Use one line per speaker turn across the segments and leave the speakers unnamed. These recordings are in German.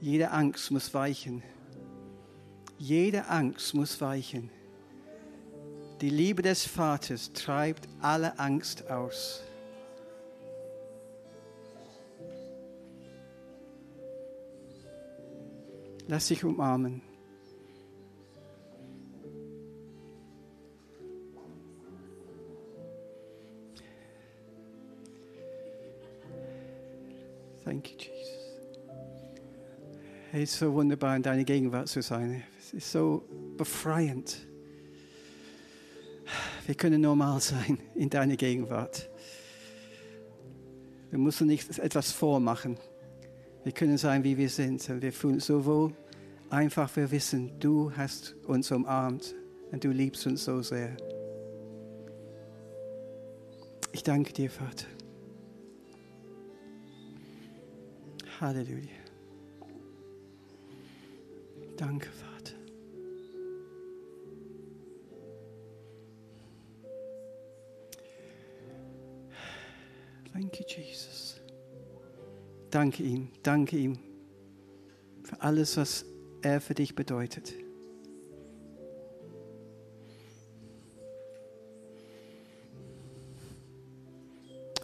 Jede Angst muss weichen. Jede Angst muss weichen. Die Liebe des Vaters treibt alle Angst aus. Lass dich umarmen. Thank you, Jesus. Es ist so wunderbar, in deiner Gegenwart zu sein. Es ist so befreiend. Wir können normal sein in deiner Gegenwart. Wir müssen nicht etwas vormachen. Wir können sein, wie wir sind. Wir fühlen uns so wohl. Einfach, wir wissen, du hast uns umarmt und du liebst uns so sehr. Ich danke dir, Vater. Halleluja. Danke, Vater. You, Jesus. Danke ihm, danke ihm für alles, was er für dich bedeutet.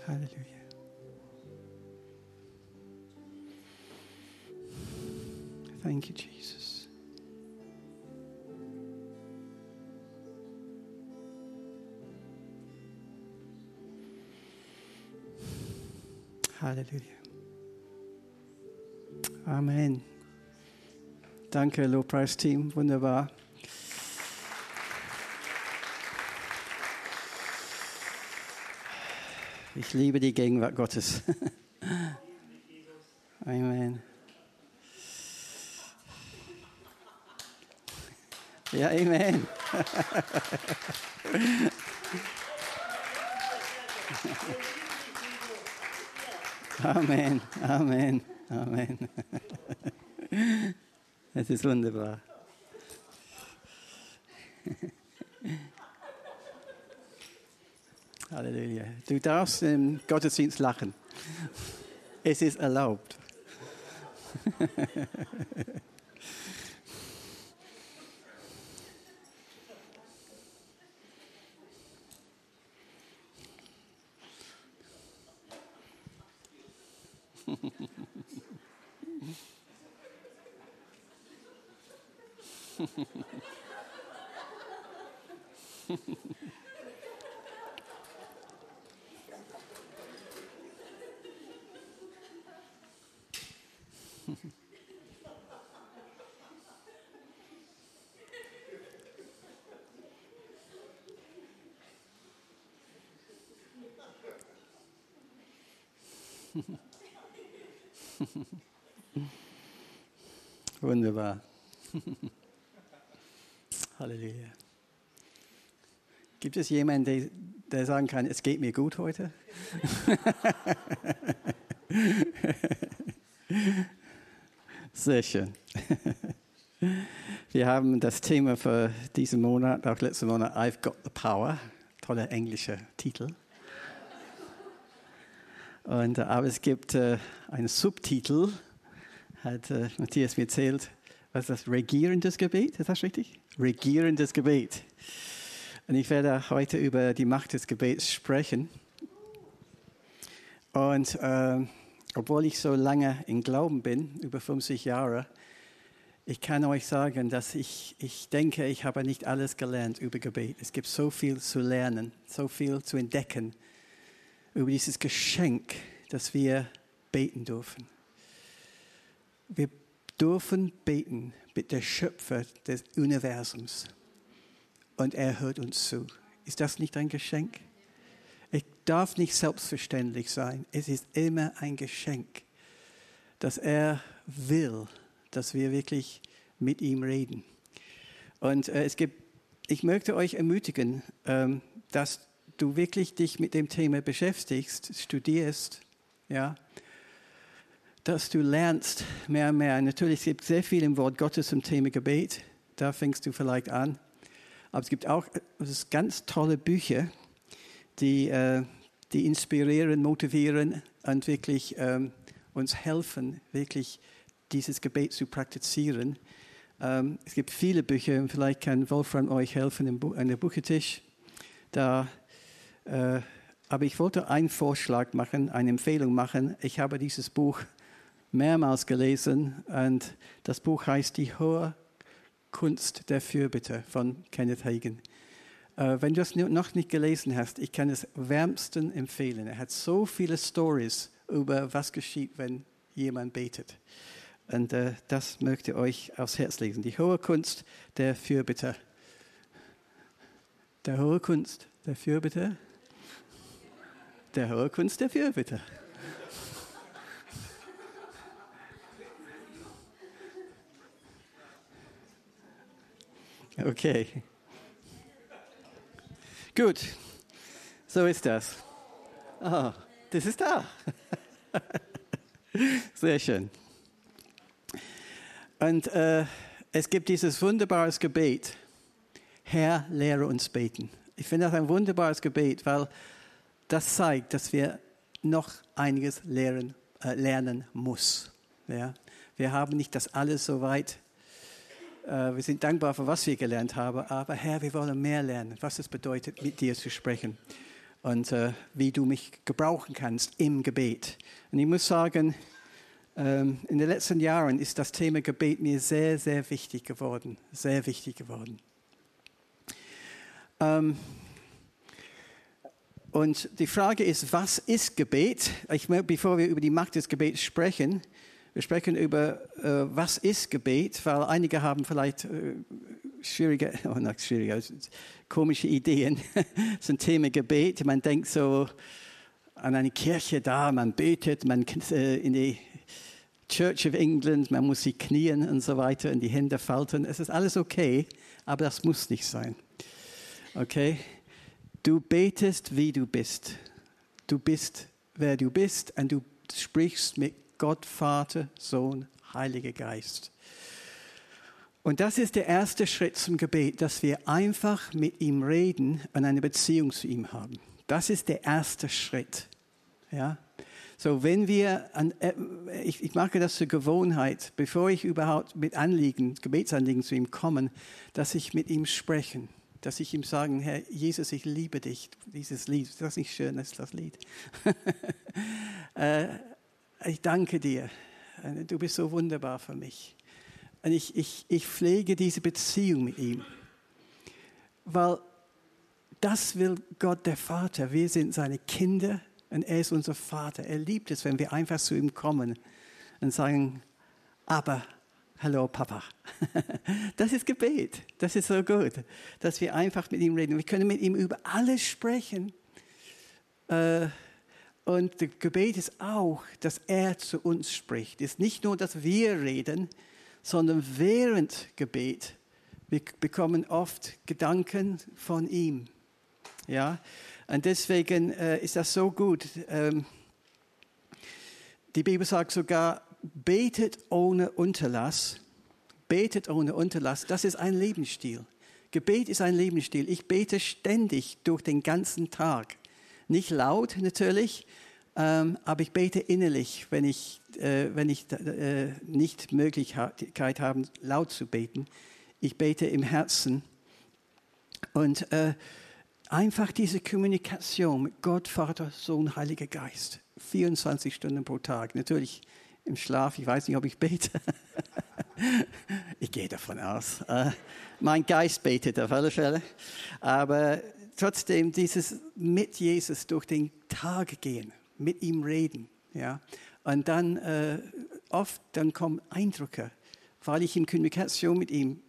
Halleluja. Thank you, Jesus. Halleluja. Amen. Danke, Lobpreisteam. Wunderbar. Ich liebe die Gegenwart Gottes. Amen. Ja, Amen. Amen, Amen, Amen. Es ist wunderbar. Halleluja. Du darfst im Gottesdienst lachen. Es ist erlaubt. Wunderbar. Halleluja. Gibt es jemanden, der, der sagen kann, es geht mir gut heute? Sehr schön. Wir haben das Thema für diesen Monat, auch letzten Monat, I've Got the Power. Toller englischer Titel. Und, äh, aber es gibt äh, einen Subtitel, hat äh, Matthias mir erzählt, was ist das? Regierendes Gebet, ist das richtig? Regierendes Gebet. Und ich werde heute über die Macht des Gebets sprechen. Und äh, obwohl ich so lange im Glauben bin, über 50 Jahre, ich kann euch sagen, dass ich, ich denke, ich habe nicht alles gelernt über Gebet. Es gibt so viel zu lernen, so viel zu entdecken über dieses Geschenk, dass wir beten dürfen. Wir dürfen beten mit der Schöpfer des Universums und er hört uns zu. Ist das nicht ein Geschenk? Es darf nicht selbstverständlich sein. Es ist immer ein Geschenk, dass er will, dass wir wirklich mit ihm reden. Und äh, es gibt, ich möchte euch ermutigen, ähm, dass du wirklich dich mit dem Thema beschäftigst, studierst, ja, dass du lernst mehr und mehr. Natürlich gibt es sehr viel im Wort Gottes zum Thema Gebet. Da fängst du vielleicht an. Aber es gibt auch ganz tolle Bücher, die, äh, die inspirieren, motivieren und wirklich ähm, uns helfen, wirklich dieses Gebet zu praktizieren. Ähm, es gibt viele Bücher, vielleicht kann Wolfram euch helfen an der Buchetisch. Da, äh, aber ich wollte einen Vorschlag machen, eine Empfehlung machen. Ich habe dieses Buch mehrmals gelesen und das Buch heißt Die hohe Kunst der Fürbitte von Kenneth Hagen. Äh, wenn du es noch nicht gelesen hast, ich kann es wärmsten empfehlen. Er hat so viele Stories über was geschieht, wenn jemand betet. Und äh, das möchte ich euch aufs Herz legen. Die hohe Kunst der Fürbitte. Der hohe Kunst der Fürbitte. Der hohe Kunst der Fürbitte. Okay. Gut, so ist das. Ah, das ist da. Sehr schön. Und äh, es gibt dieses wunderbares Gebet. Herr, lehre uns beten. Ich finde das ein wunderbares Gebet, weil das zeigt, dass wir noch einiges lernen, äh, lernen muss. Ja? Wir haben nicht das alles so weit äh, wir sind dankbar für was wir gelernt haben, aber Herr, wir wollen mehr lernen, was es bedeutet, mit dir zu sprechen und äh, wie du mich gebrauchen kannst im Gebet. Und ich muss sagen, ähm, in den letzten Jahren ist das Thema Gebet mir sehr, sehr wichtig geworden, sehr wichtig geworden. Ähm, und die Frage ist, was ist Gebet? Ich, bevor wir über die Macht des Gebets sprechen, wir sprechen über, äh, was ist Gebet, weil einige haben vielleicht äh, schwierige, oh, nicht schwierige, komische Ideen zum Thema Gebet. Man denkt so an eine Kirche da, man betet, man äh, in die Church of England, man muss sich knien und so weiter und die Hände falten. Es ist alles okay, aber das muss nicht sein. Okay? Du betest, wie du bist. Du bist, wer du bist und du sprichst mit Gott, Vater, Sohn, Heiliger Geist. Und das ist der erste Schritt zum Gebet, dass wir einfach mit ihm reden und eine Beziehung zu ihm haben. Das ist der erste Schritt. Ja? So, wenn wir, an, äh, ich, ich mache das zur Gewohnheit, bevor ich überhaupt mit Anliegen, Gebetsanliegen zu ihm komme, dass ich mit ihm spreche, dass ich ihm sage, Herr Jesus, ich liebe dich. Dieses Lied, das ist nicht schön, das ist das Lied. äh, ich danke dir. Du bist so wunderbar für mich. Und ich, ich, ich pflege diese Beziehung mit ihm. Weil das will Gott der Vater. Wir sind seine Kinder und er ist unser Vater. Er liebt es, wenn wir einfach zu ihm kommen und sagen, aber, hallo Papa. Das ist Gebet. Das ist so gut, dass wir einfach mit ihm reden. Wir können mit ihm über alles sprechen. Äh, und Gebet ist auch, dass er zu uns spricht. Es ist nicht nur, dass wir reden, sondern während Gebet wir bekommen oft Gedanken von ihm. Ja, und deswegen äh, ist das so gut. Ähm, die Bibel sagt sogar, betet ohne Unterlass. Betet ohne Unterlass. Das ist ein Lebensstil. Gebet ist ein Lebensstil. Ich bete ständig durch den ganzen Tag. Nicht laut natürlich, ähm, aber ich bete innerlich, wenn ich, äh, wenn ich äh, nicht Möglichkeit habe, laut zu beten. Ich bete im Herzen. Und äh, einfach diese Kommunikation mit Gott, Vater, Sohn, Heiliger Geist. 24 Stunden pro Tag. Natürlich im Schlaf, ich weiß nicht, ob ich bete. ich gehe davon aus. Äh, mein Geist betet auf alle Fälle. Aber trotzdem dieses mit Jesus durch den Tag gehen, mit ihm reden. Ja? Und dann äh, oft dann kommen Eindrücke, weil ich in Kommunikation mit ihm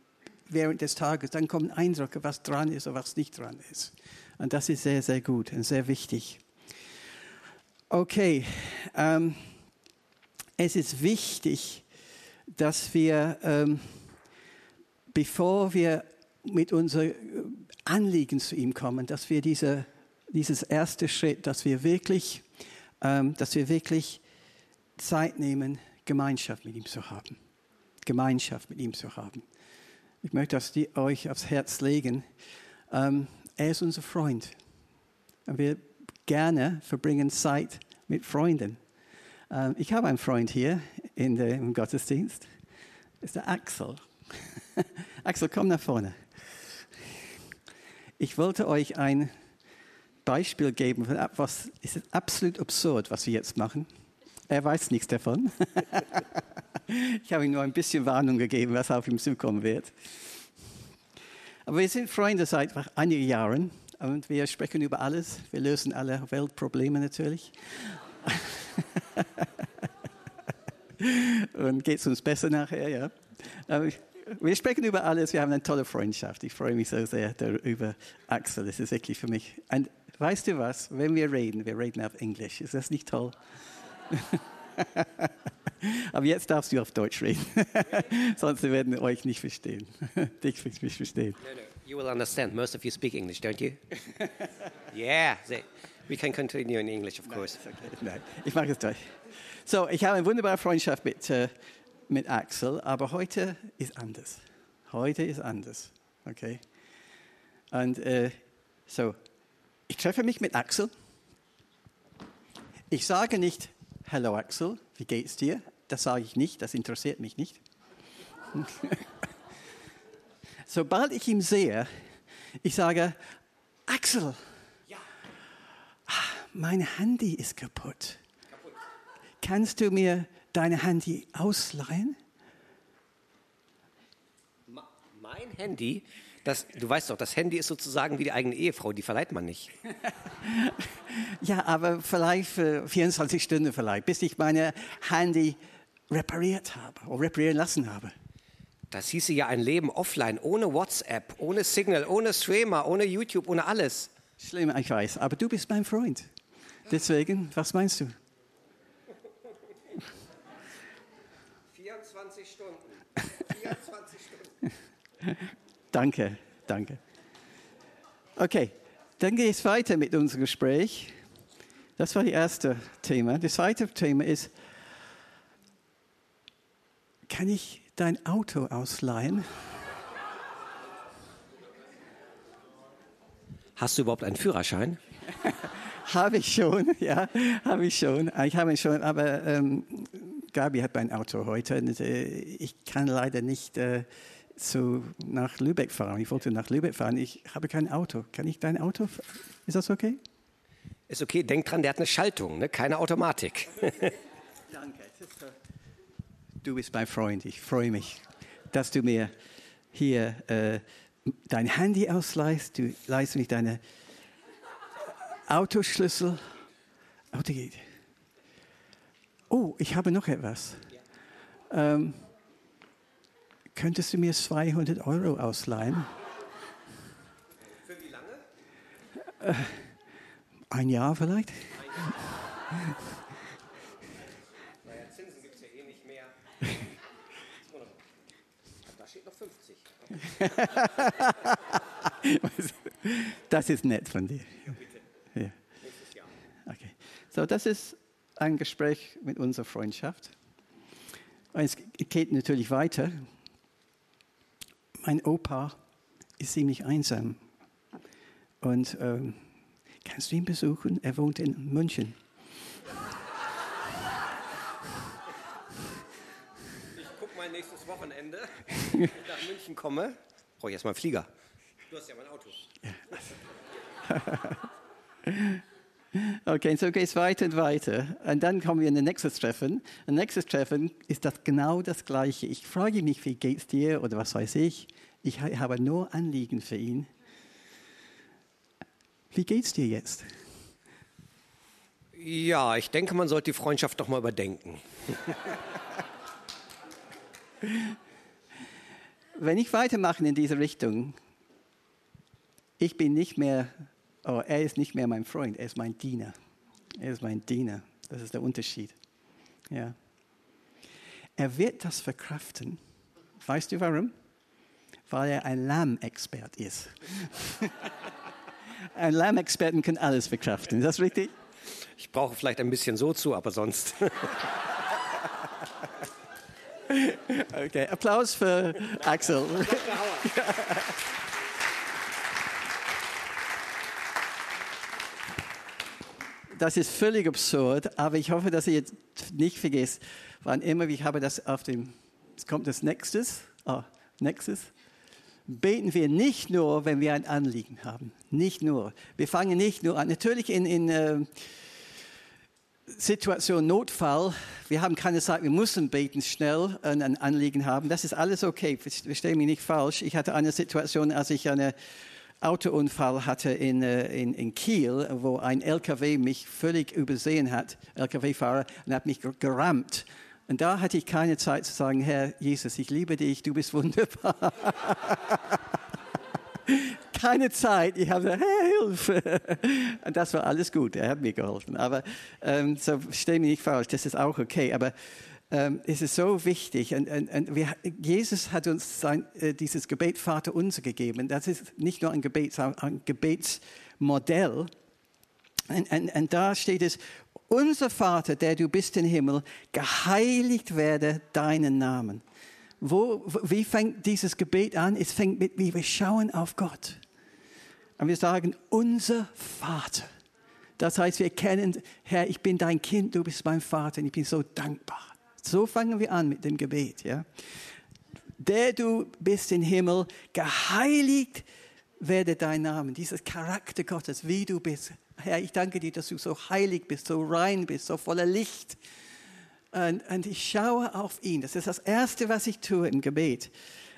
während des Tages, dann kommen Eindrücke, was dran ist und was nicht dran ist. Und das ist sehr, sehr gut und sehr wichtig. Okay, ähm, es ist wichtig, dass wir, ähm, bevor wir mit unseren Anliegen zu ihm kommen, dass wir diese, dieses erste Schritt, dass wir wirklich ähm, dass wir wirklich Zeit nehmen, Gemeinschaft mit ihm zu haben. Gemeinschaft mit ihm zu haben. Ich möchte das euch aufs Herz legen. Ähm, er ist unser Freund. Und wir gerne verbringen Zeit mit Freunden. Ähm, ich habe einen Freund hier in der, im Gottesdienst ist der Axel. Axel, komm nach vorne. Ich wollte euch ein Beispiel geben von ist absolut absurd, was wir jetzt machen. Er weiß nichts davon. ich habe ihm nur ein bisschen Warnung gegeben, was auf ihm zukommen wird. Aber wir sind Freunde seit einigen Jahren und wir sprechen über alles. Wir lösen alle Weltprobleme natürlich. und geht es uns besser nachher, ja. Wir sprechen über alles. Wir haben eine tolle Freundschaft. Ich freue mich so sehr darüber. Axel, das ist wirklich für mich. Und weißt du was? Wenn wir reden, wir reden auf Englisch. Ist das nicht toll? Aber jetzt darfst du auf Deutsch reden. Sonst werden wir euch nicht verstehen. Dich nicht verstehen.
No, no. You will understand. Most of you speak English, don't you? yeah. We can continue in English, of course.
Nein, okay. Nein, ich mache es Deutsch. So, ich habe eine wunderbare Freundschaft mit, äh, mit Axel, aber heute ist anders. Heute ist anders. Okay? Und äh, so, ich treffe mich mit Axel. Ich sage nicht, Hallo Axel, wie geht's dir? Das sage ich nicht, das interessiert mich nicht. Sobald ich ihn sehe, ich sage, Axel. Mein Handy ist kaputt. kaputt. Kannst du mir dein Handy ausleihen?
Mein Handy? Das, du weißt doch, das Handy ist sozusagen wie die eigene Ehefrau, die verleiht man nicht.
ja, aber vielleicht für 24 Stunden vielleicht, bis ich meine Handy repariert habe oder reparieren lassen habe.
Das hieße ja ein Leben offline, ohne WhatsApp, ohne Signal, ohne Streamer, ohne YouTube, ohne alles.
Schlimm, ich weiß, aber du bist mein Freund. Deswegen, was meinst du?
24 Stunden. 24 Stunden.
Danke, danke. Okay, dann geht es weiter mit unserem Gespräch. Das war das erste Thema. Das zweite Thema ist, kann ich dein Auto ausleihen?
Hast du überhaupt einen Führerschein?
habe ich schon, ja, habe ich schon. Ich habe schon, aber ähm, Gabi hat mein Auto heute. Und, äh, ich kann leider nicht äh, zu, nach Lübeck fahren. Ich wollte nach Lübeck fahren. Ich habe kein Auto. Kann ich dein Auto? Ist das okay?
Ist okay. Denk dran, der hat eine Schaltung, ne? keine Automatik.
Danke. Du bist mein Freund. Ich freue mich, dass du mir hier äh, dein Handy ausleihst. Du leihst mich deine Autoschlüssel. Auto geht. Oh, ich habe noch etwas. Ähm, Könntest du mir 200 Euro ausleihen?
Für wie lange?
Äh, ein Jahr vielleicht.
naja, Zinsen gibt es ja eh nicht mehr. Da steht noch 50.
das ist nett von dir.
Ja.
Ja. Okay. So, das ist ein Gespräch mit unserer Freundschaft. Es geht natürlich weiter mein Opa ist ziemlich einsam. Und ähm, kannst du ihn besuchen? Er wohnt in München.
Ich gucke mal nächstes Wochenende, wenn ich nach München komme. Brauche ich erstmal einen Flieger. Du hast ja mein Auto.
Okay, so geht es weiter und weiter. Und dann kommen wir in das nächste Treffen. Ein nächstes Treffen ist das genau das Gleiche. Ich frage mich, wie geht es dir oder was weiß ich. Ich habe nur Anliegen für ihn. Wie geht's dir jetzt?
Ja, ich denke, man sollte die Freundschaft doch mal überdenken.
Wenn ich weitermache in diese Richtung, ich bin nicht mehr, oh, er ist nicht mehr mein Freund, er ist mein Diener. Er ist mein Diener. Das ist der Unterschied. Ja. Er wird das verkraften. Weißt du warum? weil er ein Lammexpert ist. ein Lammexperten kann alles verkraften. Ist das richtig?
Ich brauche vielleicht ein bisschen so zu, aber sonst.
okay, Applaus für Axel. Das ist völlig absurd, aber ich hoffe, dass ihr jetzt nicht vergesst, wann immer, ich habe das auf dem, es kommt das nächstes, ah, nächstes, beten wir nicht nur, wenn wir ein Anliegen haben. Nicht nur. Wir fangen nicht nur an. Natürlich in, in äh, Situation Notfall, wir haben keine Zeit, wir müssen beten schnell ein Anliegen haben. Das ist alles okay, verstehe mich nicht falsch. Ich hatte eine Situation, als ich einen Autounfall hatte in, äh, in, in Kiel, wo ein LKW mich völlig übersehen hat, LKW-Fahrer, und hat mich gerammt. Und da hatte ich keine Zeit zu sagen, Herr Jesus, ich liebe dich, du bist wunderbar. keine Zeit. Ich habe gesagt, hey, Hilfe. Und das war alles gut. Er hat mir geholfen. Aber ähm, so steh mich nicht falsch, das ist auch okay. Aber ähm, es ist so wichtig. Und, und, und wir, Jesus hat uns sein, äh, dieses Gebet Vater unser gegeben. Das ist nicht nur ein, Gebet, ein Gebetsmodell. Und, und, und da steht es, unser Vater, der du bist im Himmel, geheiligt werde deinen Namen. Wo, wie fängt dieses Gebet an? Es fängt mit, wie wir schauen auf Gott. Und wir sagen, unser Vater. Das heißt, wir kennen, Herr, ich bin dein Kind, du bist mein Vater und ich bin so dankbar. So fangen wir an mit dem Gebet. Ja? Der du bist im Himmel, geheiligt werde dein Name. Dieses Charakter Gottes, wie du bist, Herr, ich danke dir, dass du so heilig bist, so rein bist, so voller Licht. Und, und, ich schaue auf ihn. Das ist das Erste, was ich tue im Gebet.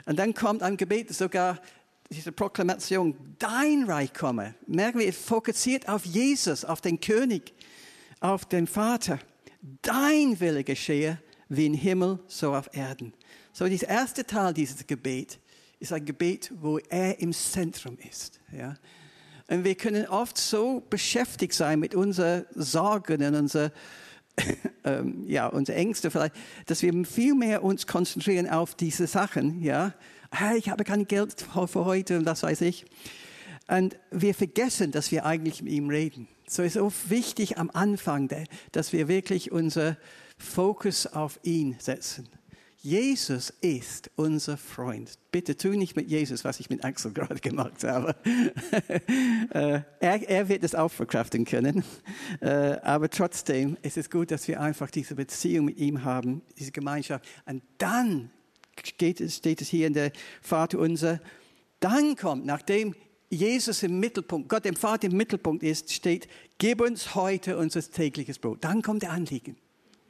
Und dann kommt ein Gebet sogar diese Proklamation, dein Reich komme. Merken wir, es fokussiert auf Jesus, auf den König, auf den Vater. Dein Wille geschehe, wie im Himmel, so auf Erden. So, dieser erste Teil dieses Gebet ist ein Gebet, wo er im Zentrum ist. Ja? Und wir können oft so beschäftigt sein mit unseren Sorgen und unseren ähm, ja, unsere Ängste vielleicht, dass wir viel mehr uns konzentrieren auf diese Sachen, ja. Ich habe kein Geld für heute und das weiß ich. Und wir vergessen, dass wir eigentlich mit ihm reden. So ist es auch wichtig am Anfang, dass wir wirklich unser Fokus auf ihn setzen. Jesus ist unser Freund. Bitte tu nicht mit Jesus, was ich mit Axel gerade gemacht habe. Äh, er, er, wird es auch verkraften können. Äh, aber trotzdem ist es gut, dass wir einfach diese Beziehung mit ihm haben, diese Gemeinschaft. Und dann es, steht es hier in der Vater unser, dann kommt, nachdem Jesus im Mittelpunkt, Gott dem Vater im Mittelpunkt ist, steht, gib uns heute unser tägliches Brot. Dann kommt der Anliegen.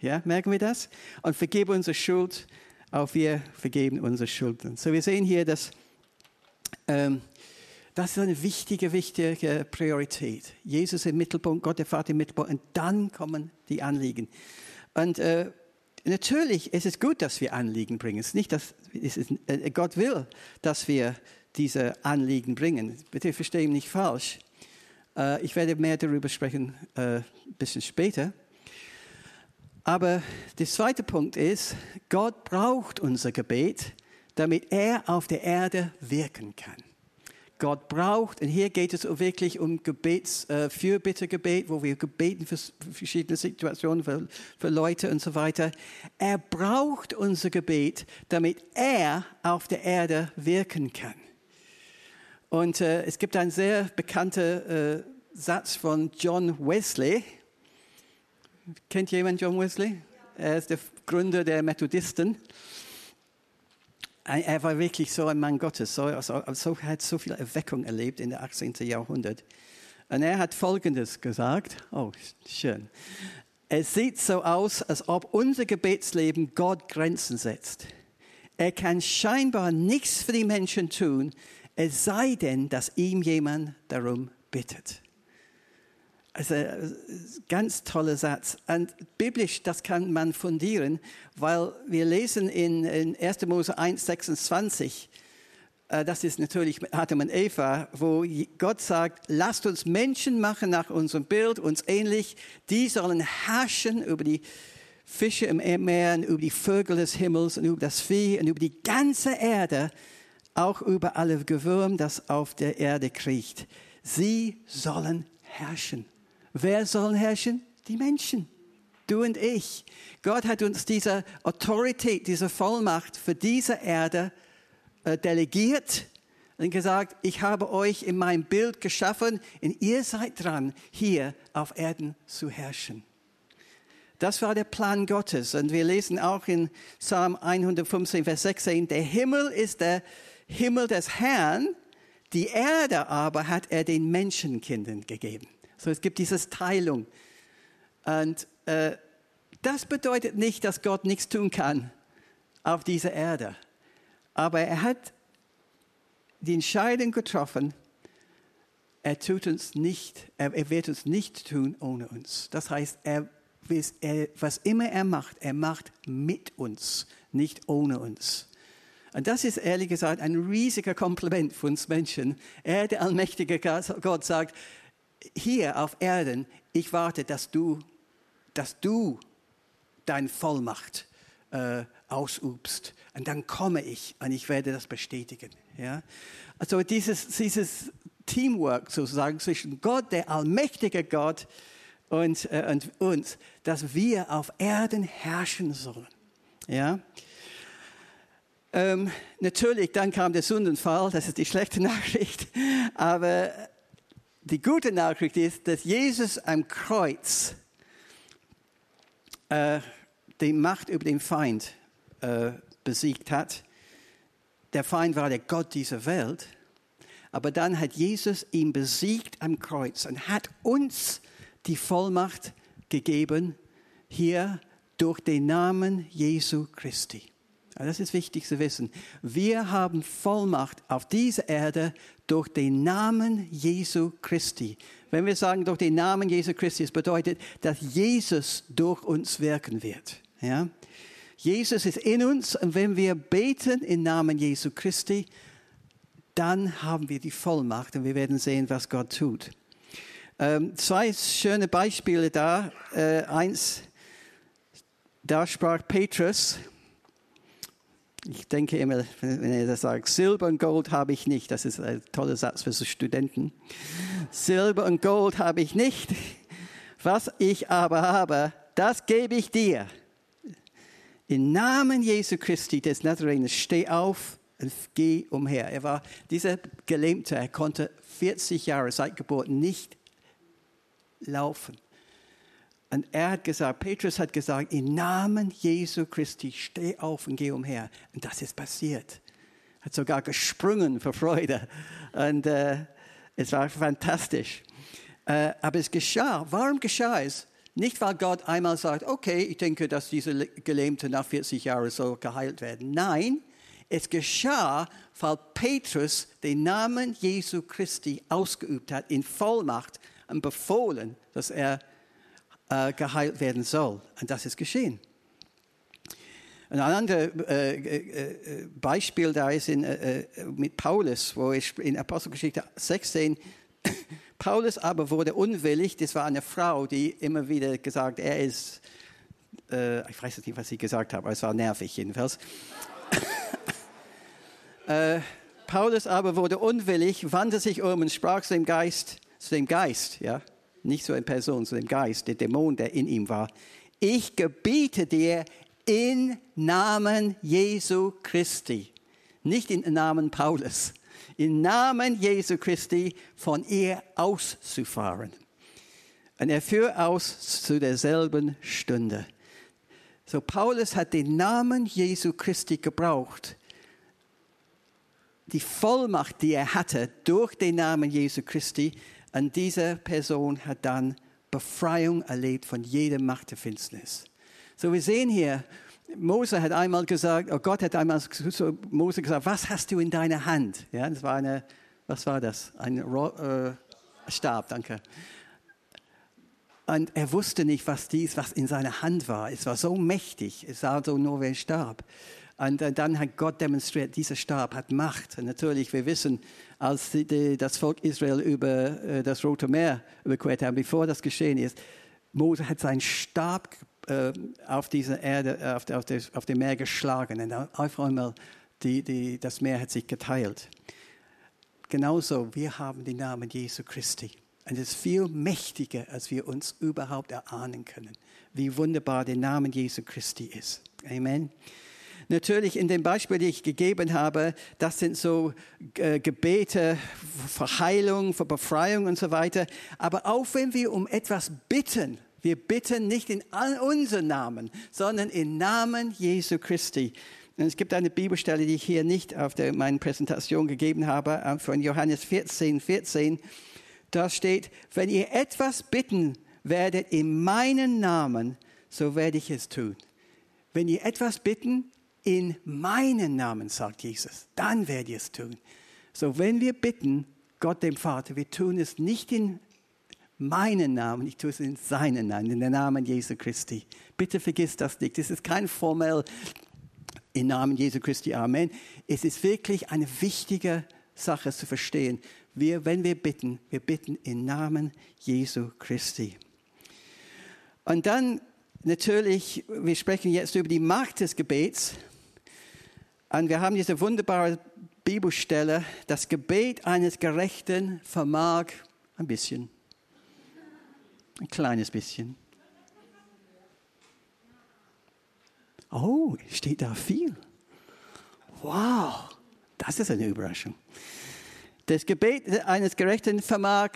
Ja, merken wir das? Und vergebe unsere Schuld, auch wir vergeben unsere Schulden. So, wir sehen hier, dass ähm, das ist eine wichtige, wichtige Priorität. Jesus im Mittelpunkt, Gott der Vater im Mittelpunkt und dann kommen die Anliegen. Und äh, natürlich ist es gut, dass wir Anliegen bringen. Es ist nicht, dass es ist, äh, Gott will, dass wir diese Anliegen bringen. Bitte verstehe mich nicht falsch. Äh, ich werde mehr darüber sprechen äh, ein bisschen später. Aber der zweite Punkt ist, Gott braucht unser Gebet, damit er auf der Erde wirken kann. Gott braucht, und hier geht es wirklich um Gebets, äh, Fürbittegebet, wo wir gebeten für verschiedene Situationen, für, für Leute und so weiter. Er braucht unser Gebet, damit er auf der Erde wirken kann. Und äh, es gibt einen sehr bekannten äh, Satz von John Wesley, Kennt jemand John Wesley? Er ist der Gründer der Methodisten. Er war wirklich so ein Mann Gottes. So, so, er hat so viel Erweckung erlebt in der 18. Jahrhundert. Und er hat Folgendes gesagt. Oh, schön. Es sieht so aus, als ob unser Gebetsleben Gott Grenzen setzt. Er kann scheinbar nichts für die Menschen tun, es sei denn, dass ihm jemand darum bittet. Also, ganz toller Satz. Und biblisch, das kann man fundieren, weil wir lesen in, in 1. Mose 1, 26, äh, das ist natürlich Adam und Eva, wo Gott sagt, lasst uns Menschen machen nach unserem Bild, uns ähnlich. Die sollen herrschen über die Fische im Meer, über die Vögel des Himmels und über das Vieh und über die ganze Erde, auch über alle Gewürm, das auf der Erde kriecht. Sie sollen herrschen. Wer soll herrschen? Die Menschen. Du und ich. Gott hat uns diese Autorität, diese Vollmacht für diese Erde äh, delegiert und gesagt, ich habe euch in mein Bild geschaffen und ihr seid dran, hier auf Erden zu herrschen. Das war der Plan Gottes. Und wir lesen auch in Psalm 115, Vers 16, der Himmel ist der Himmel des Herrn, die Erde aber hat er den Menschenkindern gegeben. So, es gibt diese Teilung. Und äh, das bedeutet nicht, dass Gott nichts tun kann auf dieser Erde. Aber er hat die Entscheidung getroffen, er tut uns nicht, er, er wird uns nicht tun ohne uns. Das heißt, er, was immer er macht, er macht mit uns, nicht ohne uns. Und das ist ehrlich gesagt ein riesiger Kompliment für uns Menschen. Er, der allmächtige Gott, sagt, hier auf Erden, ich warte, dass du, dass du deine Vollmacht äh, ausübst. Und dann komme ich und ich werde das bestätigen. Ja? Also dieses, dieses Teamwork sozusagen zwischen Gott, der allmächtige Gott, und, äh, und uns, dass wir auf Erden herrschen sollen. Ja? Ähm, natürlich, dann kam der Sündenfall, das ist die schlechte Nachricht. Aber die gute Nachricht ist, dass Jesus am Kreuz äh, die Macht über den Feind äh, besiegt hat. Der Feind war der Gott dieser Welt. Aber dann hat Jesus ihn besiegt am Kreuz und hat uns die Vollmacht gegeben, hier durch den Namen Jesu Christi. Das ist wichtig zu wissen. Wir haben Vollmacht auf dieser Erde durch den Namen Jesu Christi. Wenn wir sagen durch den Namen Jesu Christi, es bedeutet, dass Jesus durch uns wirken wird. Ja? Jesus ist in uns und wenn wir beten im Namen Jesu Christi, dann haben wir die Vollmacht und wir werden sehen, was Gott tut. Ähm, zwei schöne Beispiele da. Äh, eins, da sprach Petrus, ich denke immer, wenn er das sagt, Silber und Gold habe ich nicht. Das ist ein toller Satz für so Studenten. Silber und Gold habe ich nicht. Was ich aber habe, das gebe ich dir. Im Namen Jesu Christi des Nazareners, steh auf und geh umher. Er war dieser Gelähmte, er konnte 40 Jahre seit Geburt nicht laufen. Und er hat gesagt, Petrus hat gesagt, im Namen Jesu Christi, steh auf und geh umher. Und das ist passiert. Hat sogar gesprungen vor Freude. Und äh, es war fantastisch. Äh, aber es geschah. Warum geschah es? Nicht, weil Gott einmal sagt, okay, ich denke, dass diese Gelähmte nach 40 Jahren so geheilt werden. Nein, es geschah, weil Petrus den Namen Jesu Christi ausgeübt hat in Vollmacht und befohlen, dass er äh, geheilt werden soll. Und das ist geschehen. Und ein anderes äh, äh, Beispiel da ist in, äh, äh, mit Paulus, wo ich in Apostelgeschichte 16, Paulus aber wurde unwillig, das war eine Frau, die immer wieder gesagt, er ist, äh, ich weiß nicht, was sie gesagt hat, aber es war nervig jedenfalls. Paulus aber wurde unwillig, wandte sich um und sprach zu dem Geist, zu dem Geist, ja, nicht so eine Person, sondern dem Geist, der Dämon, der in ihm war. Ich gebiete dir in Namen Jesu Christi, nicht in Namen Paulus, in Namen Jesu Christi von ihr auszufahren. Und er führt aus zu derselben Stunde. So Paulus hat den Namen Jesu Christi gebraucht. Die Vollmacht, die er hatte durch den Namen Jesu Christi, und diese Person hat dann Befreiung erlebt von jeder Macht der Finsternis. So, wir sehen hier, Mose hat einmal gesagt, oh Gott hat einmal zu Mose gesagt, was hast du in deiner Hand? Ja, das war eine, was war das? Ein äh, Stab, danke. Und er wusste nicht, was dies, was in seiner Hand war. Es war so mächtig, es sah so nur wie ein Stab. Und dann hat Gott demonstriert, dieser Stab hat Macht. Und natürlich, wir wissen, als die, das Volk Israel über äh, das Rote Meer überquert haben, bevor das geschehen ist, Mose hat seinen Stab äh, auf diese Erde, äh, auf, auf, das, auf dem Meer geschlagen. Und auf einmal, die, die, das Meer hat sich geteilt. Genauso, wir haben den Namen Jesu Christi. Und es ist viel mächtiger, als wir uns überhaupt erahnen können, wie wunderbar der Name Jesu Christi ist. Amen. Natürlich in dem Beispiel, die ich gegeben habe, das sind so äh, Gebete für Heilung, für Befreiung und so weiter. Aber auch wenn wir um etwas bitten Wir bitten nicht in all unseren Namen, sondern im Namen Jesu Christi. Und es gibt eine Bibelstelle, die ich hier nicht auf der, meiner Präsentation gegeben habe, äh, von Johannes 14, 14. Da steht, wenn ihr etwas bitten werdet in meinen Namen, so werde ich es tun. Wenn ihr etwas bitten in meinen Namen, sagt Jesus, dann werdet ihr es tun. So, wenn wir bitten, Gott dem Vater, wir tun es nicht in meinen Namen, ich tue es in seinen Namen, in den Namen Jesu Christi. Bitte vergiss das nicht. Es ist kein formell im Namen Jesu Christi, Amen. Es ist wirklich eine wichtige Sache zu verstehen. Wir, wenn wir bitten, wir bitten im Namen Jesu Christi. Und dann natürlich, wir sprechen jetzt über die Macht des Gebets. Und wir haben diese wunderbare Bibelstelle, das Gebet eines Gerechten vermag ein bisschen. Ein kleines bisschen. Oh, steht da viel. Wow, das ist eine Überraschung. Das Gebet eines Gerechten vermag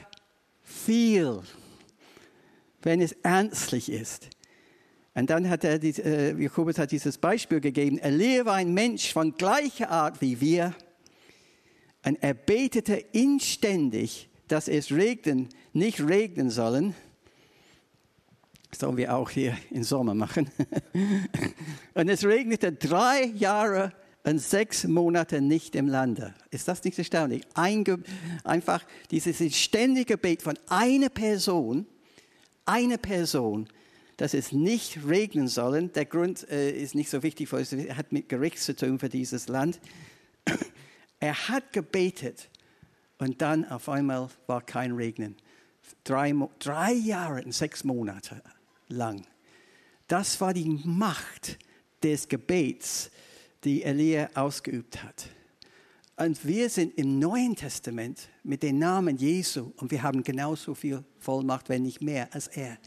viel, wenn es ernstlich ist. Und dann hat er, äh, Jakobus hat dieses Beispiel gegeben. War ein Mensch von gleicher Art wie wir. Und er betete inständig, dass es regnen, nicht regnen sollen sollen wir auch hier im Sommer machen. und es regnete drei Jahre und sechs Monate nicht im Lande. Ist das nicht erstaunlich? Einge einfach dieses ständige Gebet von einer Person, eine Person, dass es nicht regnen soll. Der Grund äh, ist nicht so wichtig, weil es hat mit Gericht zu tun für dieses Land. er hat gebetet und dann auf einmal war kein Regnen. Drei, drei Jahre und sechs Monate lang. Das war die Macht des Gebets, die Elia ausgeübt hat. Und wir sind im Neuen Testament mit dem Namen Jesu und wir haben genauso viel Vollmacht, wenn nicht mehr, als er.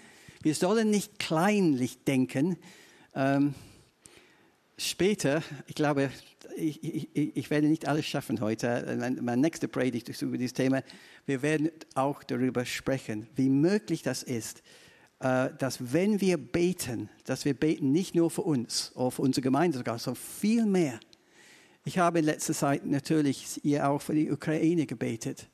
Wir sollen nicht kleinlich denken. Ähm, später, ich glaube, ich, ich, ich, werde nicht alles schaffen heute. Meine, meine nächste Predigt ist über dieses Thema. Wir werden auch darüber sprechen, wie möglich das ist, äh, dass wenn wir beten, dass wir beten nicht nur für uns oder für unsere Gemeinde sogar, sondern viel mehr. Ich habe in letzter Zeit natürlich ihr auch für die Ukraine gebetet.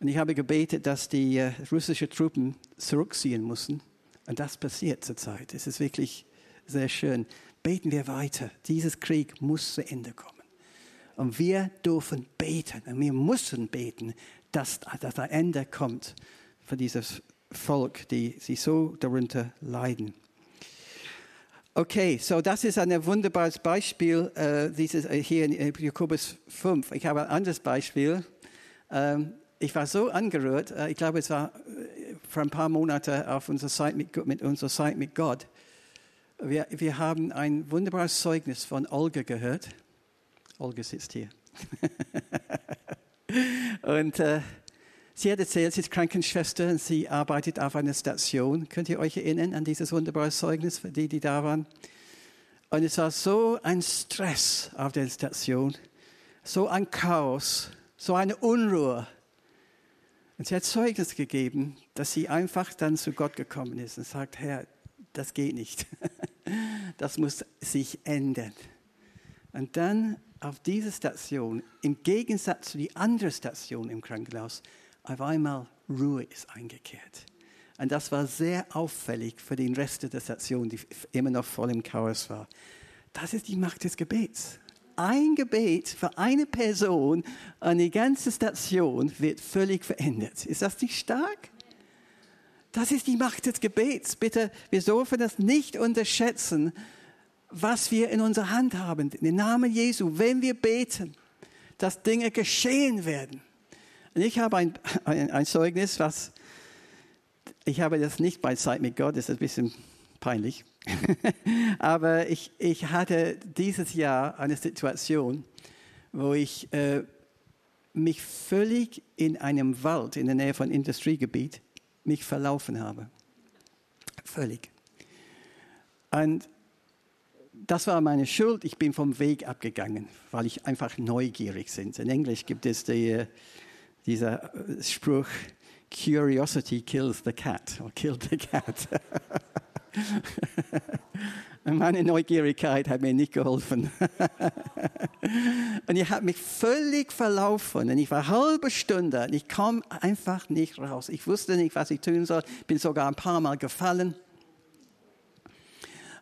Und ich habe gebetet, dass die äh, russischen Truppen zurückziehen müssen. Und das passiert zurzeit. Es ist wirklich sehr schön. Beten wir weiter. Dieses Krieg muss zu Ende kommen. Und wir dürfen beten. Und wir müssen beten, dass, dass ein Ende kommt für dieses Volk, die sie so darunter leiden. Okay, so das ist ein wunderbares Beispiel, äh, dieses äh, hier in Jakobus 5. Ich habe ein anderes Beispiel. Ähm, ich war so angerührt, äh, ich glaube, es war äh, vor ein paar Monaten auf unserer Zeit mit, mit unserer Zeit mit Gott. Wir, wir haben ein wunderbares Zeugnis von Olga gehört. Olga sitzt hier. Und äh, Sie hat erzählt, sie ist Krankenschwester und sie arbeitet auf einer Station. Könnt ihr euch erinnern an dieses wunderbare Zeugnis für die, die da waren? Und es war so ein Stress auf der Station, so ein Chaos, so eine Unruhe. Und sie hat Zeugnis gegeben, dass sie einfach dann zu Gott gekommen ist und sagt, Herr, das geht nicht. Das muss sich ändern. Und dann auf dieser Station, im Gegensatz zu die andere Station im Krankenhaus, auf einmal Ruhe ist eingekehrt. Und das war sehr auffällig für den Rest der Station, die immer noch voll im Chaos war. Das ist die Macht des Gebets. Ein Gebet für eine Person und die ganze Station wird völlig verändert. Ist das nicht stark? Das ist die Macht des Gebets. Bitte, wir dürfen das nicht unterschätzen, was wir in unserer Hand haben. In den Namen Jesu, wenn wir beten, dass Dinge geschehen werden. Und ich habe ein, ein, ein, Zeugnis, was ich habe das nicht bei Zeit mit Gott, das ist ein bisschen peinlich. Aber ich, ich hatte dieses Jahr eine Situation, wo ich äh, mich völlig in einem Wald in der Nähe von Industriegebiet mich verlaufen habe. Völlig. Und das war meine Schuld. Ich bin vom Weg abgegangen, weil ich einfach neugierig bin. In Englisch gibt es die dieser äh, Spruch, Curiosity kills the cat, or killed the cat. Meine Neugierigkeit hat mir nicht geholfen. und ich habe mich völlig verlaufen. Und ich war eine halbe Stunde und ich kam einfach nicht raus. Ich wusste nicht, was ich tun soll. Bin sogar ein paar Mal gefallen.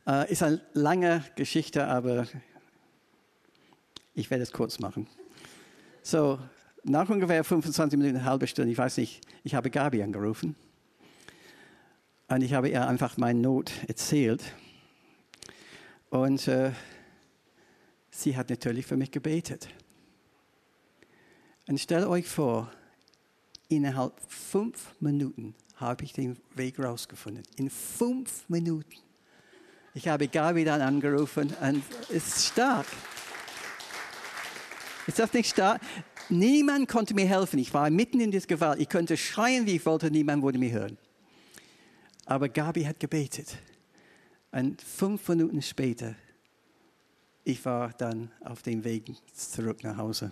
Äh, ist eine lange Geschichte, aber ich werde es kurz machen. So, nach ungefähr 25 Minuten, eine halbe Stunde, ich weiß nicht, ich habe Gabi angerufen. Und ich habe ihr einfach meine Not erzählt. Und äh, sie hat natürlich für mich gebetet. Und stellt euch vor, innerhalb fünf Minuten habe ich den Weg rausgefunden. In fünf Minuten. Ich habe Gabi dann angerufen und ist stark. Ist das nicht stark? Niemand konnte mir helfen. Ich war mitten in dieser Gewalt. Ich könnte schreien, wie ich wollte, niemand würde mich hören. Aber Gabi hat gebetet. Und fünf Minuten später, ich war dann auf dem Weg zurück nach Hause.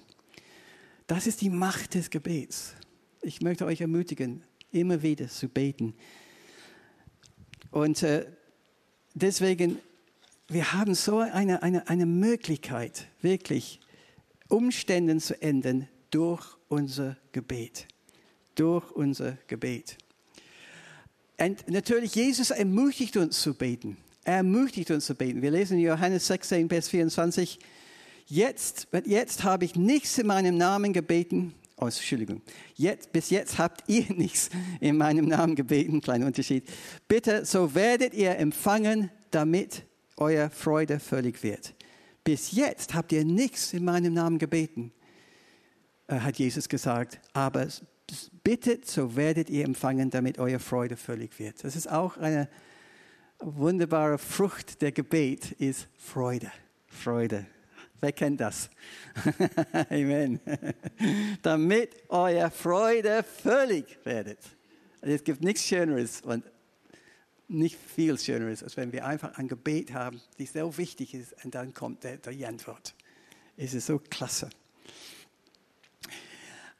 Das ist die Macht des Gebets. Ich möchte euch ermutigen, immer wieder zu beten. Und äh, deswegen, wir haben so eine, eine, eine Möglichkeit, wirklich Umständen zu ändern durch unser Gebet. Durch unser Gebet. Und natürlich, Jesus ermutigt uns zu beten. Er ermutigt uns zu beten. Wir lesen in Johannes 16, Vers 24. Jetzt, jetzt habe ich nichts in meinem Namen gebeten. Oh, Entschuldigung. Jetzt, bis jetzt habt ihr nichts in meinem Namen gebeten. Kleiner Unterschied. Bitte, so werdet ihr empfangen, damit euer Freude völlig wird. Bis jetzt habt ihr nichts in meinem Namen gebeten, äh, hat Jesus gesagt. Aber bittet, so werdet ihr empfangen, damit eure Freude völlig wird. Das ist auch eine wunderbare Frucht der Gebet, ist Freude. Freude. Wer kennt das? Amen. damit eure Freude völlig werdet. Es gibt nichts Schöneres und nicht viel Schöneres, als wenn wir einfach ein Gebet haben, die so wichtig ist, und dann kommt der, die Antwort. Es ist so klasse.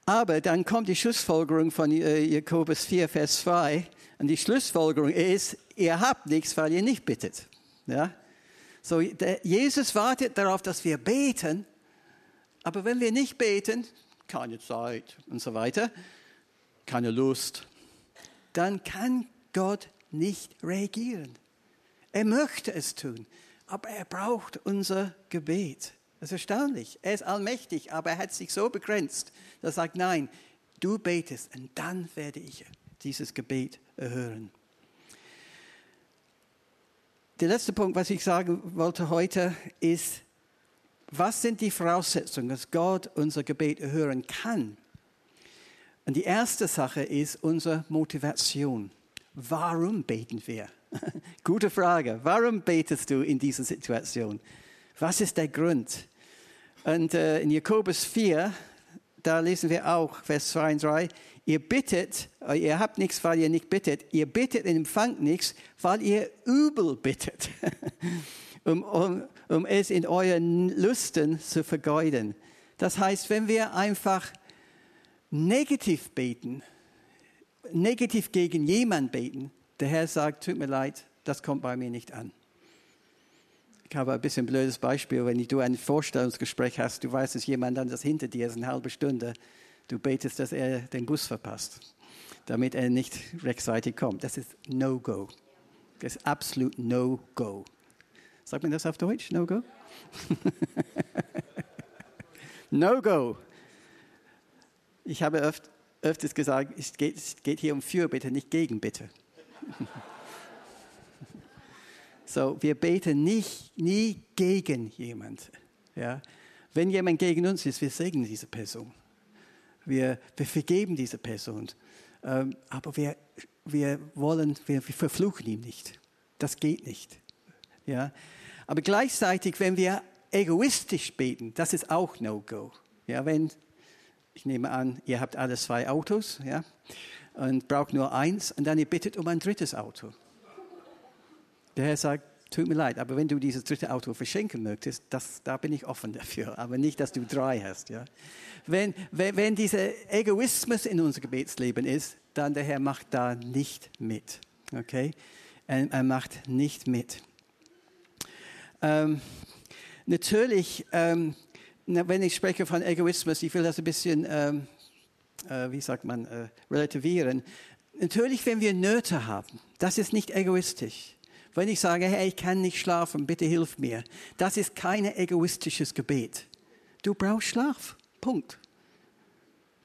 Aber dann kommt die Schlussfolgerung von äh, Jakobus 4, Vers 2. Und die Schlussfolgerung ist, ihr habt nichts, weil ihr nicht bittet. Ja? So, der, Jesus wartet darauf, dass wir beten. Aber wenn wir nicht beten, keine Zeit und so weiter, keine Lust, dann kann Gott nicht reagieren. Er möchte es tun, aber er braucht unser Gebet. Das ist erstaunlich. Er ist allmächtig, aber er hat sich so begrenzt, dass er sagt, nein, du betest und dann werde ich dieses Gebet erhören. Der letzte Punkt, was ich sagen wollte heute, ist, was sind die Voraussetzungen, dass Gott unser Gebet erhören kann? Und die erste Sache ist unsere Motivation. Warum beten wir? Gute Frage. Warum betest du in dieser Situation? Was ist der Grund? Und äh, in Jakobus 4, da lesen wir auch, Vers 2 und 3, ihr bittet, äh, ihr habt nichts, weil ihr nicht bittet, ihr bittet und empfangt nichts, weil ihr übel bittet, um, um, um es in euren Lüsten zu vergeuden. Das heißt, wenn wir einfach negativ beten, negativ gegen jemanden beten, der Herr sagt, tut mir leid, das kommt bei mir nicht an. Ich habe ein bisschen ein blödes Beispiel, wenn du ein Vorstellungsgespräch hast, du weißt, dass jemand anders hinter dir ist, eine halbe Stunde, du betest, dass er den Bus verpasst, damit er nicht rechtzeitig kommt. Das ist No-Go. Das ist absolut No-Go. Sagt man das auf Deutsch? No-Go? No-Go. Ich habe öft, öfters gesagt, es geht, es geht hier um Fürbitte, nicht Gegenbitte. So, wir beten nicht, nie gegen jemand. Ja? Wenn jemand gegen uns ist, wir segnen diese Person. Wir, wir vergeben diese Person. Ähm, aber wir, wir wollen, wir, wir verfluchen ihn nicht. Das geht nicht. Ja? Aber gleichzeitig, wenn wir egoistisch beten, das ist auch No-Go. Ja, wenn, ich nehme an, ihr habt alle zwei Autos ja, und braucht nur eins und dann ihr bittet um ein drittes Auto. Der Herr sagt, tut mir leid, aber wenn du dieses dritte Auto verschenken möchtest, das, da bin ich offen dafür, aber nicht, dass du drei hast. Ja? Wenn, wenn, wenn dieser Egoismus in unserem Gebetsleben ist, dann der Herr macht da nicht mit. Okay? Er, er macht nicht mit. Ähm, natürlich, ähm, wenn ich spreche von Egoismus, ich will das ein bisschen, ähm, äh, wie sagt man, äh, relativieren. Natürlich, wenn wir Nöte haben, das ist nicht egoistisch. Wenn ich sage, hey, ich kann nicht schlafen, bitte hilf mir, das ist kein egoistisches Gebet. Du brauchst Schlaf. Punkt.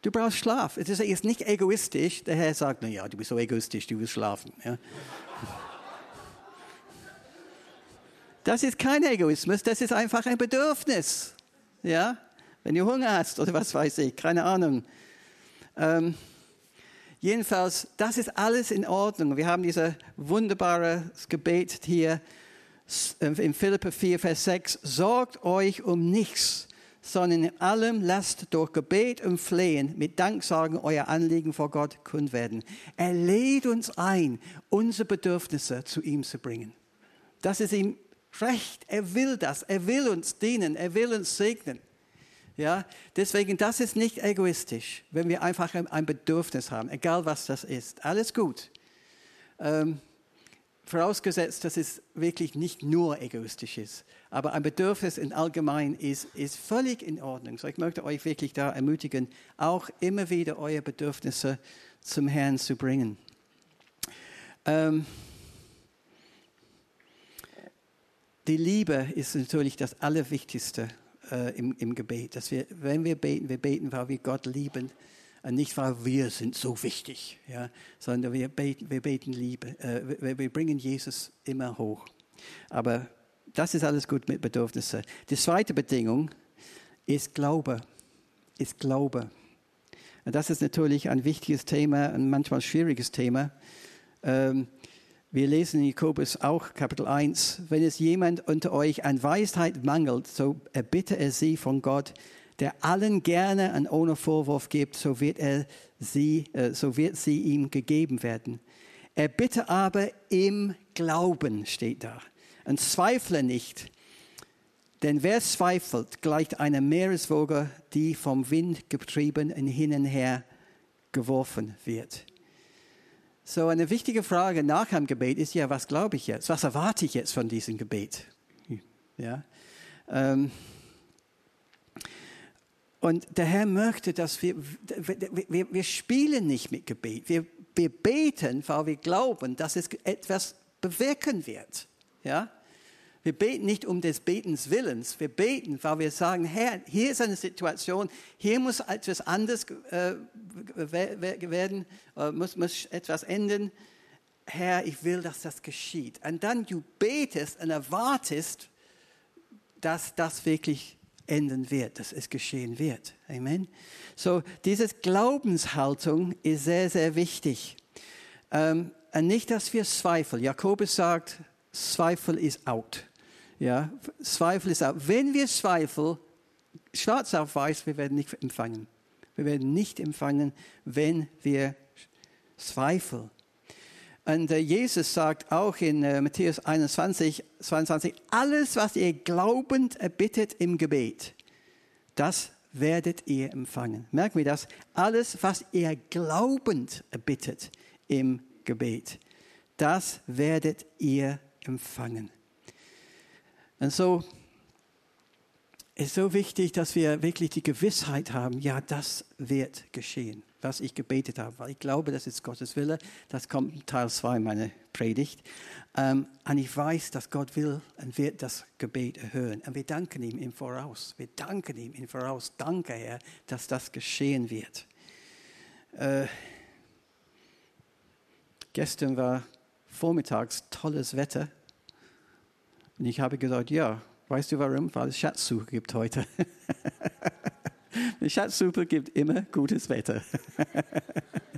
Du brauchst Schlaf. Es ist nicht egoistisch. Der Herr sagt, na du bist so egoistisch, du willst schlafen. Ja. Das ist kein Egoismus, das ist einfach ein Bedürfnis. Ja, wenn du Hunger hast oder was weiß ich, keine Ahnung. Ähm, jedenfalls, das ist alles in Ordnung. Wir haben dieses wunderbare Gebet hier in Philippa 4, Vers 6. Sorgt euch um nichts, sondern in allem lasst durch Gebet und Flehen mit Danksagen euer Anliegen vor Gott kund werden. Er lädt uns ein, unsere Bedürfnisse zu ihm zu bringen. Das ist ihm recht. Er will das. Er will uns dienen. Er will uns segnen. Ja, deswegen, das ist nicht egoistisch, wenn wir einfach ein Bedürfnis haben, egal was das ist. Alles gut. Ähm, vorausgesetzt, dass es wirklich nicht nur egoistisch ist, aber ein Bedürfnis im Allgemeinen ist, ist völlig in Ordnung. So, ich möchte euch wirklich da ermutigen, auch immer wieder eure Bedürfnisse zum Herrn zu bringen. Ähm, die Liebe ist natürlich das Allerwichtigste äh, im, im Gebet. Dass wir, wenn wir beten, wir beten, weil wir Gott lieben und nicht weil wir sind so wichtig, ja, sondern wir beten, wir beten Liebe. Äh, wir, wir bringen Jesus immer hoch. Aber das ist alles gut mit Bedürfnissen. Die zweite Bedingung ist Glaube. Ist Glaube. Und das ist natürlich ein wichtiges Thema, ein manchmal schwieriges Thema. Ähm, wir lesen in Jakobus auch Kapitel 1, wenn es jemand unter euch an Weisheit mangelt, so erbitte er sie von Gott, der allen gerne und ohne Vorwurf gibt, so wird, er sie, äh, so wird sie ihm gegeben werden. Er bitte aber im Glauben, steht da. Und zweifle nicht, denn wer zweifelt, gleicht einer Meereswoge, die vom Wind getrieben und hin und her geworfen wird. So eine wichtige Frage nach dem Gebet ist ja, was glaube ich jetzt? Was erwarte ich jetzt von diesem Gebet? Ja. Ähm, und der Herr möchte, dass wir, wir, wir spielen nicht mit Gebet. Wir, wir beten, weil wir glauben, dass es etwas bewirken wird. Ja? Wir beten nicht um des Betens Willens. Wir beten, weil wir sagen, Herr, hier ist eine Situation, hier muss etwas anders äh, werden, äh, muss, muss etwas enden. Herr, ich will, dass das geschieht. Und dann du betest und erwartest, dass das wirklich enden wird, dass es geschehen wird. Amen. So, diese Glaubenshaltung ist sehr, sehr wichtig. Ähm, und nicht, dass wir zweifeln. Jakobus sagt, Zweifel ist out. Ja, Zweifel ist auch. Wenn wir zweifeln, schwarz auf weiß, wir werden nicht empfangen. Wir werden nicht empfangen, wenn wir zweifeln. Und äh, Jesus sagt auch in äh, Matthäus 21, 22, alles, was ihr glaubend erbittet im Gebet, das werdet ihr empfangen. Merken wir das? Alles, was ihr glaubend erbittet im Gebet, das werdet ihr empfangen. Und so ist so wichtig, dass wir wirklich die Gewissheit haben, ja, das wird geschehen, was ich gebetet habe, weil ich glaube, das ist Gottes Wille. Das kommt in Teil 2 meiner Predigt. Um, und ich weiß, dass Gott will und wird das Gebet erhören. Und wir danken ihm im Voraus. Wir danken ihm im Voraus. Danke, Herr, dass das geschehen wird. Uh, gestern war vormittags tolles Wetter und ich habe gesagt, ja, weißt du warum? Weil es Schatzsuche gibt heute. Die Schatzsuche gibt immer gutes Wetter.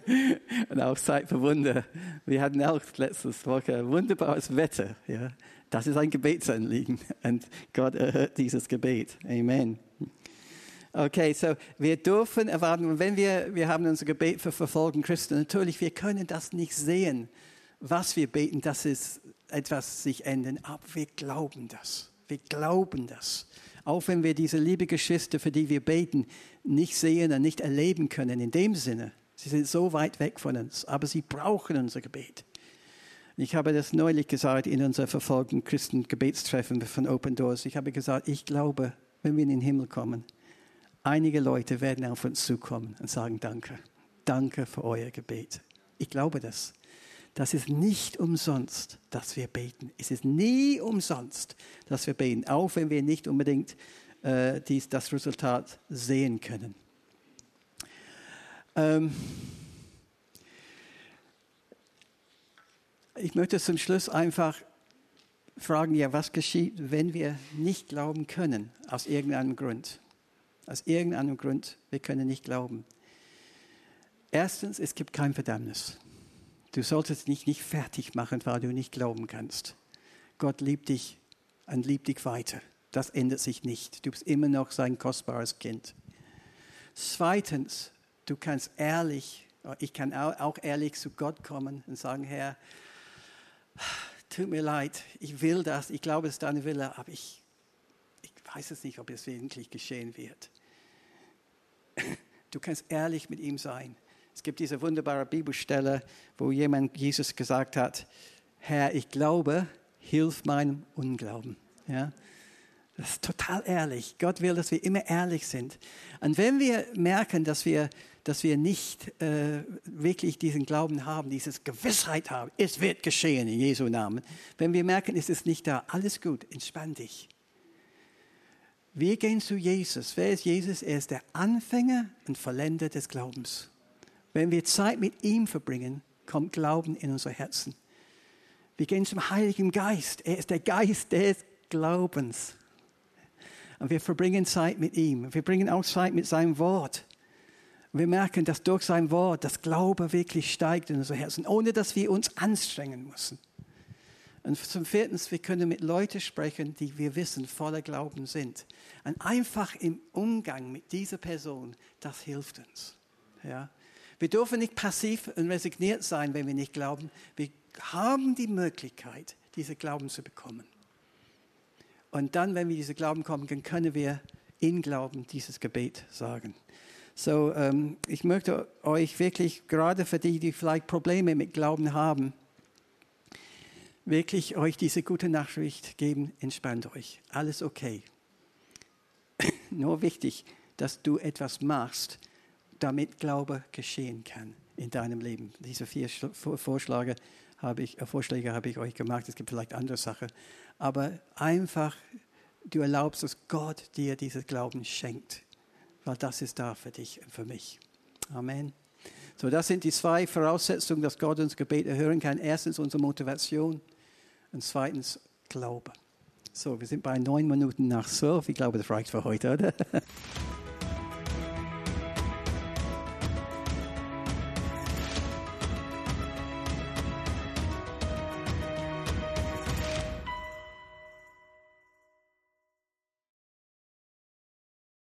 Und auch Zeit für Wunder. Wir hatten auch letztes Woche wunderbares Wetter. Ja. Das ist ein Gebetsanliegen. Und Gott erhört dieses Gebet. Amen. Okay, so wir dürfen erwarten, wenn wir, wir haben unser Gebet für verfolgten Christen, natürlich, wir können das nicht sehen was wir beten, dass es etwas sich ändern, aber wir glauben das. Wir glauben das. Auch wenn wir diese liebe Geschwister, für die wir beten, nicht sehen und nicht erleben können, in dem Sinne, sie sind so weit weg von uns, aber sie brauchen unser Gebet. Ich habe das neulich gesagt in unser verfolgten Christen-Gebetstreffen von Open Doors. Ich habe gesagt, ich glaube, wenn wir in den Himmel kommen, einige Leute werden auf uns zukommen und sagen Danke. Danke für euer Gebet. Ich glaube das. Das ist nicht umsonst, dass wir beten. Es ist nie umsonst, dass wir beten, auch wenn wir nicht unbedingt äh, dies, das Resultat sehen können. Ähm ich möchte zum Schluss einfach fragen, ja, was geschieht, wenn wir nicht glauben können, aus irgendeinem Grund? Aus irgendeinem Grund, wir können nicht glauben. Erstens, es gibt kein Verdammnis. Du solltest dich nicht fertig machen, weil du nicht glauben kannst. Gott liebt dich und liebt dich weiter. Das ändert sich nicht. Du bist immer noch sein kostbares Kind. Zweitens, du kannst ehrlich, ich kann auch ehrlich zu Gott kommen und sagen, Herr, tut mir leid, ich will das, ich glaube, es ist deine Wille, aber ich, ich weiß es nicht, ob es wirklich geschehen wird. Du kannst ehrlich mit ihm sein. Es gibt diese wunderbare Bibelstelle, wo jemand Jesus gesagt hat, Herr, ich glaube, hilf meinem Unglauben. Ja? Das ist total ehrlich. Gott will, dass wir immer ehrlich sind. Und wenn wir merken, dass wir, dass wir nicht äh, wirklich diesen Glauben haben, diese Gewissheit haben, es wird geschehen in Jesu Namen. Wenn wir merken, es ist nicht da, alles gut, entspann dich. Wir gehen zu Jesus. Wer ist Jesus? Er ist der Anfänger und Vollender des Glaubens. Wenn wir Zeit mit ihm verbringen, kommt Glauben in unser Herzen. Wir gehen zum Heiligen Geist. Er ist der Geist des Glaubens. Und wir verbringen Zeit mit ihm. Wir bringen auch Zeit mit seinem Wort. Wir merken, dass durch sein Wort das Glaube wirklich steigt in unser Herzen, ohne dass wir uns anstrengen müssen. Und zum Vierten, wir können mit Leuten sprechen, die wir wissen voller Glauben sind. Und einfach im Umgang mit dieser Person, das hilft uns. Ja? Wir dürfen nicht passiv und resigniert sein, wenn wir nicht glauben. Wir haben die Möglichkeit, diese Glauben zu bekommen. Und dann, wenn wir diese Glauben kommen, dann können wir in Glauben dieses Gebet sagen. So, ähm, ich möchte euch wirklich, gerade für die, die vielleicht Probleme mit Glauben haben, wirklich euch diese gute Nachricht geben, entspannt euch. Alles okay. Nur wichtig, dass du etwas machst, damit Glaube geschehen kann in deinem Leben. Diese vier Vorschläge habe ich, äh, Vorschläge habe ich euch gemacht. Es gibt vielleicht andere Sachen. Aber einfach, du erlaubst, dass Gott dir dieses Glauben schenkt. Weil das ist da für dich und für mich. Amen. So, das sind die zwei Voraussetzungen, dass Gott uns Gebet erhören kann. Erstens unsere Motivation und zweitens Glaube. So, wir sind bei neun Minuten nach zwölf. Ich glaube, das reicht für heute, oder?